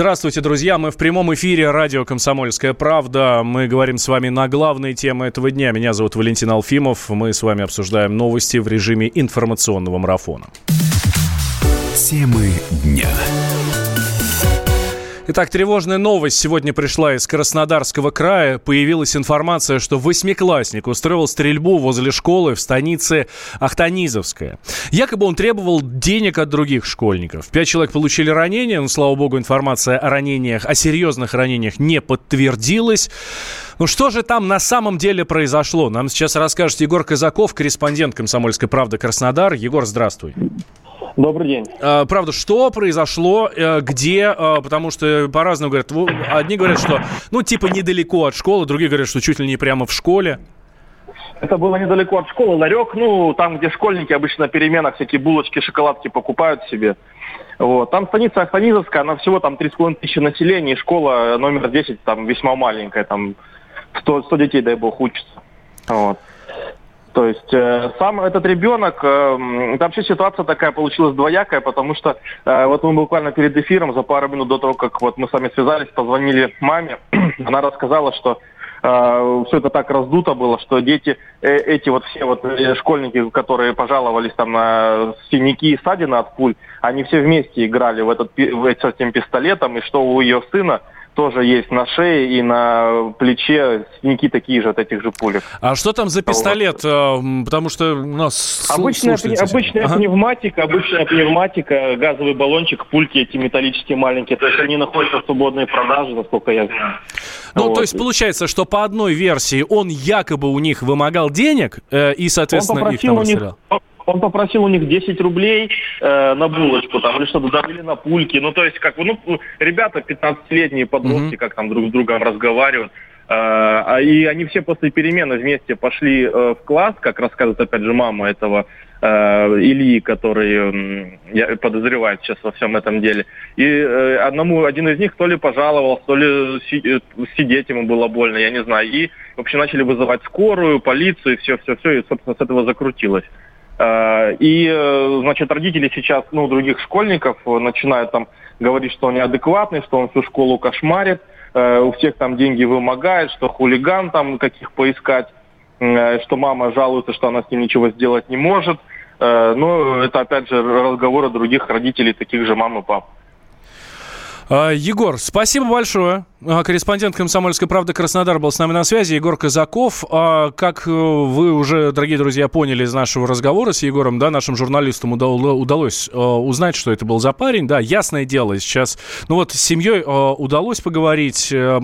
Здравствуйте, друзья. Мы в прямом эфире радио «Комсомольская правда». Мы говорим с вами на главные темы этого дня. Меня зовут Валентин Алфимов. Мы с вами обсуждаем новости в режиме информационного марафона. Темы дня. Итак, тревожная новость сегодня пришла из Краснодарского края. Появилась информация, что восьмиклассник устроил стрельбу возле школы в станице Ахтанизовская. Якобы он требовал денег от других школьников. Пять человек получили ранения, но, слава богу, информация о ранениях, о серьезных ранениях не подтвердилась. Ну что же там на самом деле произошло? Нам сейчас расскажет Егор Казаков, корреспондент «Комсомольской правды» Краснодар. Егор, здравствуй. Добрый день. А, правда, что произошло, э, где, а, потому что по-разному говорят. Одни говорят, что, ну, типа недалеко от школы, другие говорят, что чуть ли не прямо в школе. Это было недалеко от школы, ларек, ну, там, где школьники обычно на переменах всякие булочки, шоколадки покупают себе. Вот. Там станица Афанизовская, она всего там 3,5 тысячи населения, и школа номер 10 там весьма маленькая, там 100, 100 детей, дай бог, учатся. Вот. То есть э, сам этот ребенок, э, это вообще ситуация такая получилась двоякая, потому что э, вот мы буквально перед эфиром, за пару минут до того, как вот мы с вами связались, позвонили маме, она рассказала, что э, все это так раздуто было, что дети, э, эти вот все вот э, школьники, которые пожаловались там на синяки и ссадины от пуль, они все вместе играли в этот, в, с этим пистолетом, и что у ее сына тоже есть на шее и на плече синяки такие же от этих же пулек. А что там за пистолет? Вот. Э, потому что у нас обычная, обычная ага. пневматика, обычная пневматика, газовый баллончик, пульки эти металлические маленькие. То есть они находятся в свободной продаже, насколько я знаю. Ну, вот. то есть получается, что по одной версии он якобы у них вымогал денег э, и, соответственно, их там у них, он попросил у них 10 рублей э, на булочку, там, или что-то добавили на пульки. Ну, то есть, как бы, ну, ребята 15-летние подростки, mm-hmm. как там друг с другом разговаривают. Э, и они все после перемены вместе пошли э, в класс, как рассказывает, опять же, мама этого э, Ильи, который э, подозревает сейчас во всем этом деле. И э, одному, один из них то ли пожаловался, то ли си, э, сидеть ему было больно, я не знаю. И вообще начали вызывать скорую, полицию, все-все-все, и, собственно, с этого закрутилось. Э, и, э, значит, родители сейчас, ну, других школьников начинают там говорить, что он неадекватный, что он всю школу кошмарит, э, у всех там деньги вымогает, что хулиган там каких поискать, что мама жалуется, что она с ним ничего сделать не может. Но это, опять же, разговоры других родителей, таких же мам и пап. А, Егор, спасибо большое. А, корреспондент «Комсомольской правды» Краснодар был с нами на связи. Егор Казаков. А, как э, вы уже, дорогие друзья, поняли из нашего разговора с Егором, да, нашим журналистам удалось узнать, что это был за парень. Да, ясное дело, сейчас, ну вот, с семьей удалось поговорить. Э,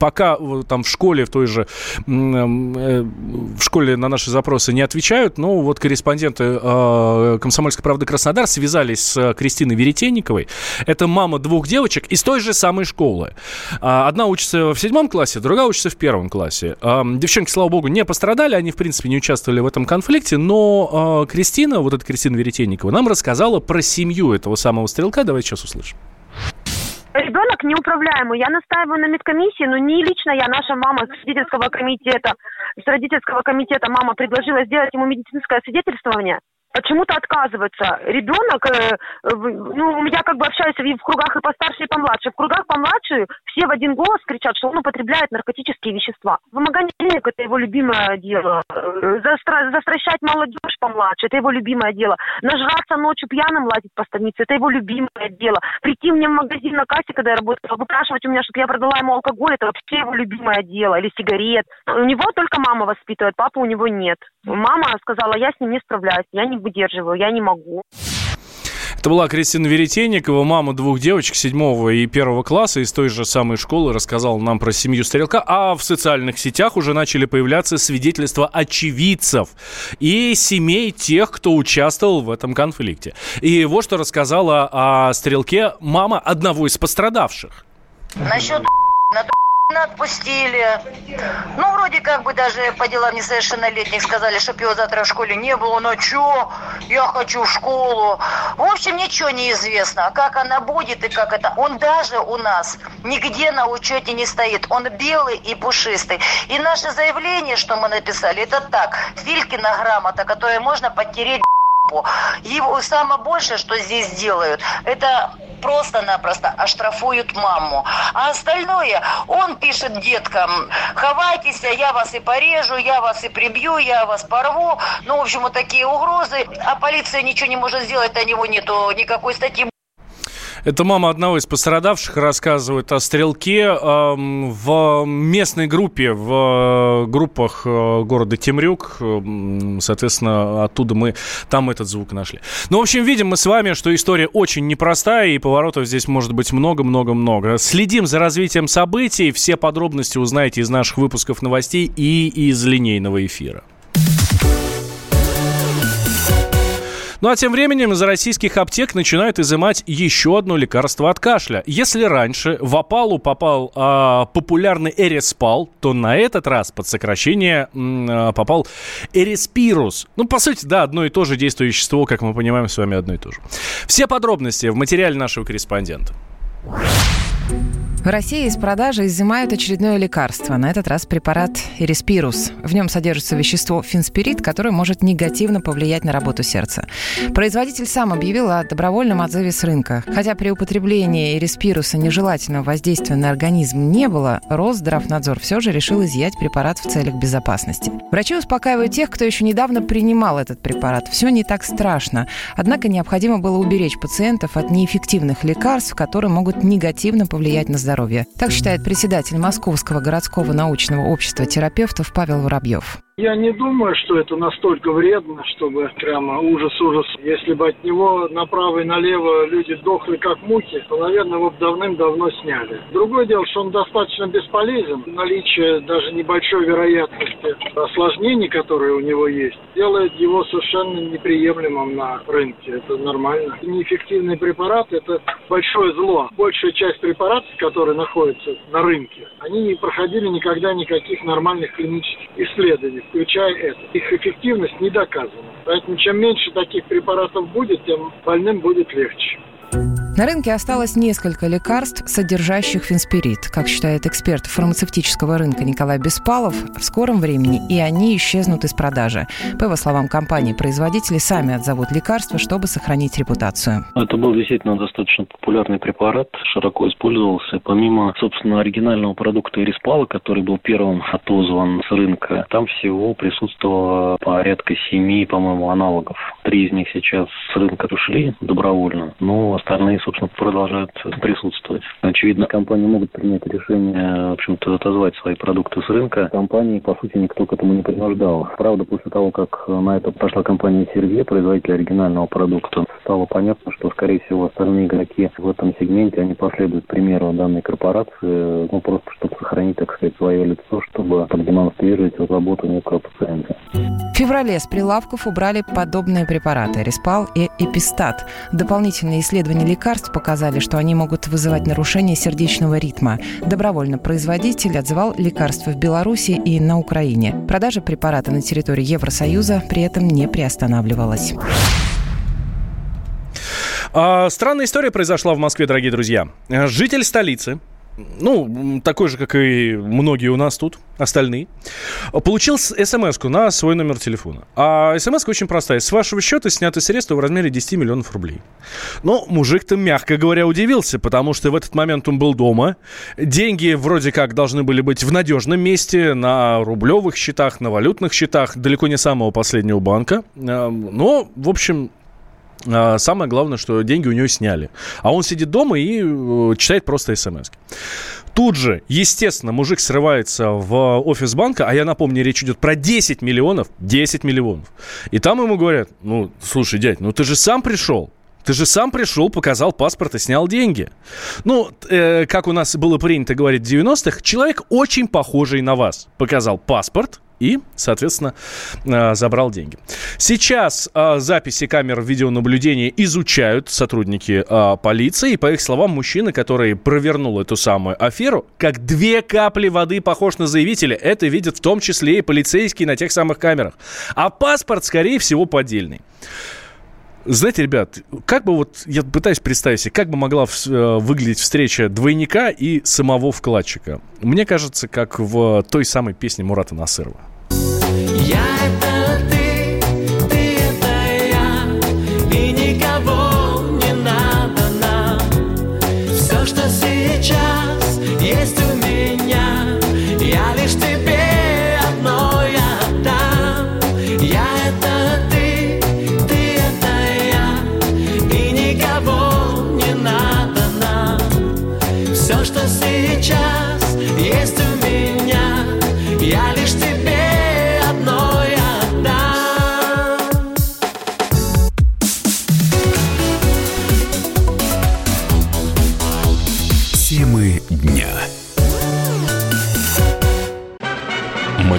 пока там в школе, в той же, э, в школе на наши запросы не отвечают, но вот корреспонденты «Комсомольской правды» Краснодар связались с Кристиной Веретенниковой. Это мама двух двух девочек из той же самой школы. А, одна учится в седьмом классе, другая учится в первом классе. Девчонки, слава богу, не пострадали, они, в принципе, не участвовали в этом конфликте, но а, Кристина, вот эта Кристина Веретенникова, нам рассказала про семью этого самого стрелка. Давайте сейчас услышим. Ребенок неуправляемый. Я настаиваю на медкомиссии, но не лично я, наша мама с родительского комитета, с родительского комитета мама предложила сделать ему медицинское свидетельствование почему-то отказывается. Ребенок, э, ну, я как бы общаюсь и в кругах и постарше, и помладше. В кругах помладше все в один голос кричат, что он употребляет наркотические вещества. Вымогание денег – это его любимое дело. Застра- застращать молодежь помладше – это его любимое дело. Нажраться ночью пьяным лазить по станице – это его любимое дело. Прийти мне в магазин на кассе, когда я работала, выпрашивать у меня, чтобы я продала ему алкоголь – это вообще его любимое дело. Или сигарет. У него только мама воспитывает, папа у него нет. Мама сказала, я с ним не справляюсь, я не выдерживаю, я не могу. Это была Кристина Веретенникова, мама двух девочек седьмого и первого класса из той же самой школы, рассказала нам про семью Стрелка. А в социальных сетях уже начали появляться свидетельства очевидцев и семей тех, кто участвовал в этом конфликте. И вот что рассказала о Стрелке мама одного из пострадавших. Насчет отпустили. Ну, вроде как бы даже по делам несовершеннолетних сказали, чтобы его завтра в школе не было. Ну, чё? Я хочу в школу. В общем, ничего не известно. А как она будет и как это? Он даже у нас нигде на учете не стоит. Он белый и пушистый. И наше заявление, что мы написали, это так. Филькина грамота, которую можно подтереть его самое большее, что здесь делают, это просто-напросто оштрафуют маму. А остальное он пишет деткам, ховайтесь, я вас и порежу, я вас и прибью, я вас порву. Ну, в общем, вот такие угрозы. А полиция ничего не может сделать, на него нету никакой статьи. Это мама одного из пострадавших рассказывает о стрелке в местной группе, в э, группах э, города Темрюк. Э, соответственно, оттуда мы там этот звук нашли. Ну, в общем, видим мы с вами, что история очень непростая, и поворотов здесь может быть много-много-много. Следим за развитием событий. Все подробности узнаете из наших выпусков новостей и из линейного эфира. Ну а тем временем из российских аптек начинают изымать еще одно лекарство от кашля. Если раньше в опалу попал э, популярный Эриспал, то на этот раз под сокращение э, попал Эриспирус. Ну, по сути, да, одно и то же действующее вещество, как мы понимаем с вами, одно и то же. Все подробности в материале нашего корреспондента. В России из продажи изымают очередное лекарство, на этот раз препарат Эриспирус. В нем содержится вещество финспирит, которое может негативно повлиять на работу сердца. Производитель сам объявил о добровольном отзыве с рынка. Хотя при употреблении Эриспируса нежелательного воздействия на организм не было, Росздравнадзор все же решил изъять препарат в целях безопасности. Врачи успокаивают тех, кто еще недавно принимал этот препарат. Все не так страшно. Однако необходимо было уберечь пациентов от неэффективных лекарств, которые могут негативно повлиять на здоровье здоровья. Так считает председатель Московского городского научного общества терапевтов Павел Воробьев. Я не думаю, что это настолько вредно, чтобы прямо ужас-ужас. Если бы от него направо и налево люди дохли как мухи, то, наверное, его давным-давно сняли. Другое дело, что он достаточно бесполезен. Наличие даже небольшой вероятности осложнений, которые у него есть, делает его совершенно неприемлемым на рынке. Это нормально. Неэффективный препарат – это большое зло. Большая часть препаратов, которые находятся на рынке, они не проходили никогда никаких нормальных клинических исследований включая это. Их эффективность не доказана. Поэтому чем меньше таких препаратов будет, тем больным будет легче. На рынке осталось несколько лекарств, содержащих фенспирит. Как считает эксперт фармацевтического рынка Николай Беспалов, в скором времени и они исчезнут из продажи. По его словам, компании производители сами отзовут лекарства, чтобы сохранить репутацию. Это был действительно достаточно популярный препарат, широко использовался. Помимо, собственно, оригинального продукта Эриспала, который был первым отозван с рынка, там всего присутствовало порядка семи, по-моему, аналогов. Три из них сейчас с рынка ушли добровольно, но остальные собственно, продолжают присутствовать. Очевидно, компании могут принять решение, в общем-то, отозвать свои продукты с рынка. Компании, по сути, никто к этому не принуждал. Правда, после того, как на это пошла компания Сергея, производитель оригинального продукта, стало понятно, что, скорее всего, остальные игроки в этом сегменте, они последуют примеру данной корпорации, ну, просто чтобы сохранить, так сказать, свое лицо, чтобы продемонстрировать заботу некого пациента. В феврале с прилавков убрали подобные препараты – Респал и Эпистат. Дополнительные исследования лекарств показали, что они могут вызывать нарушение сердечного ритма. Добровольно производитель отзывал лекарства в Беларуси и на Украине. Продажа препарата на территории Евросоюза при этом не приостанавливалась. А, странная история произошла в Москве, дорогие друзья. Житель столицы ну, такой же, как и многие у нас тут, остальные, получил смс на свой номер телефона. А смс очень простая. С вашего счета сняты средства в размере 10 миллионов рублей. Но мужик-то, мягко говоря, удивился, потому что в этот момент он был дома. Деньги вроде как должны были быть в надежном месте, на рублевых счетах, на валютных счетах, далеко не самого последнего банка. А, но, в общем, самое главное, что деньги у него сняли. А он сидит дома и э, читает просто смс. Тут же, естественно, мужик срывается в офис банка, а я напомню, речь идет про 10 миллионов, 10 миллионов. И там ему говорят, ну, слушай, дядь, ну ты же сам пришел, ты же сам пришел, показал паспорт и снял деньги. Ну, э, как у нас было принято говорить в 90-х, человек очень похожий на вас. Показал паспорт, и, соответственно, э, забрал деньги. Сейчас э, записи камер видеонаблюдения изучают сотрудники э, полиции. И, по их словам, мужчина, который провернул эту самую аферу, как две капли воды похож на заявителя. Это видят в том числе и полицейские на тех самых камерах. А паспорт, скорее всего, поддельный. Знаете, ребят, как бы вот, я пытаюсь представить себе, как бы могла выглядеть встреча двойника и самого вкладчика. Мне кажется, как в той самой песне Мурата Насырова.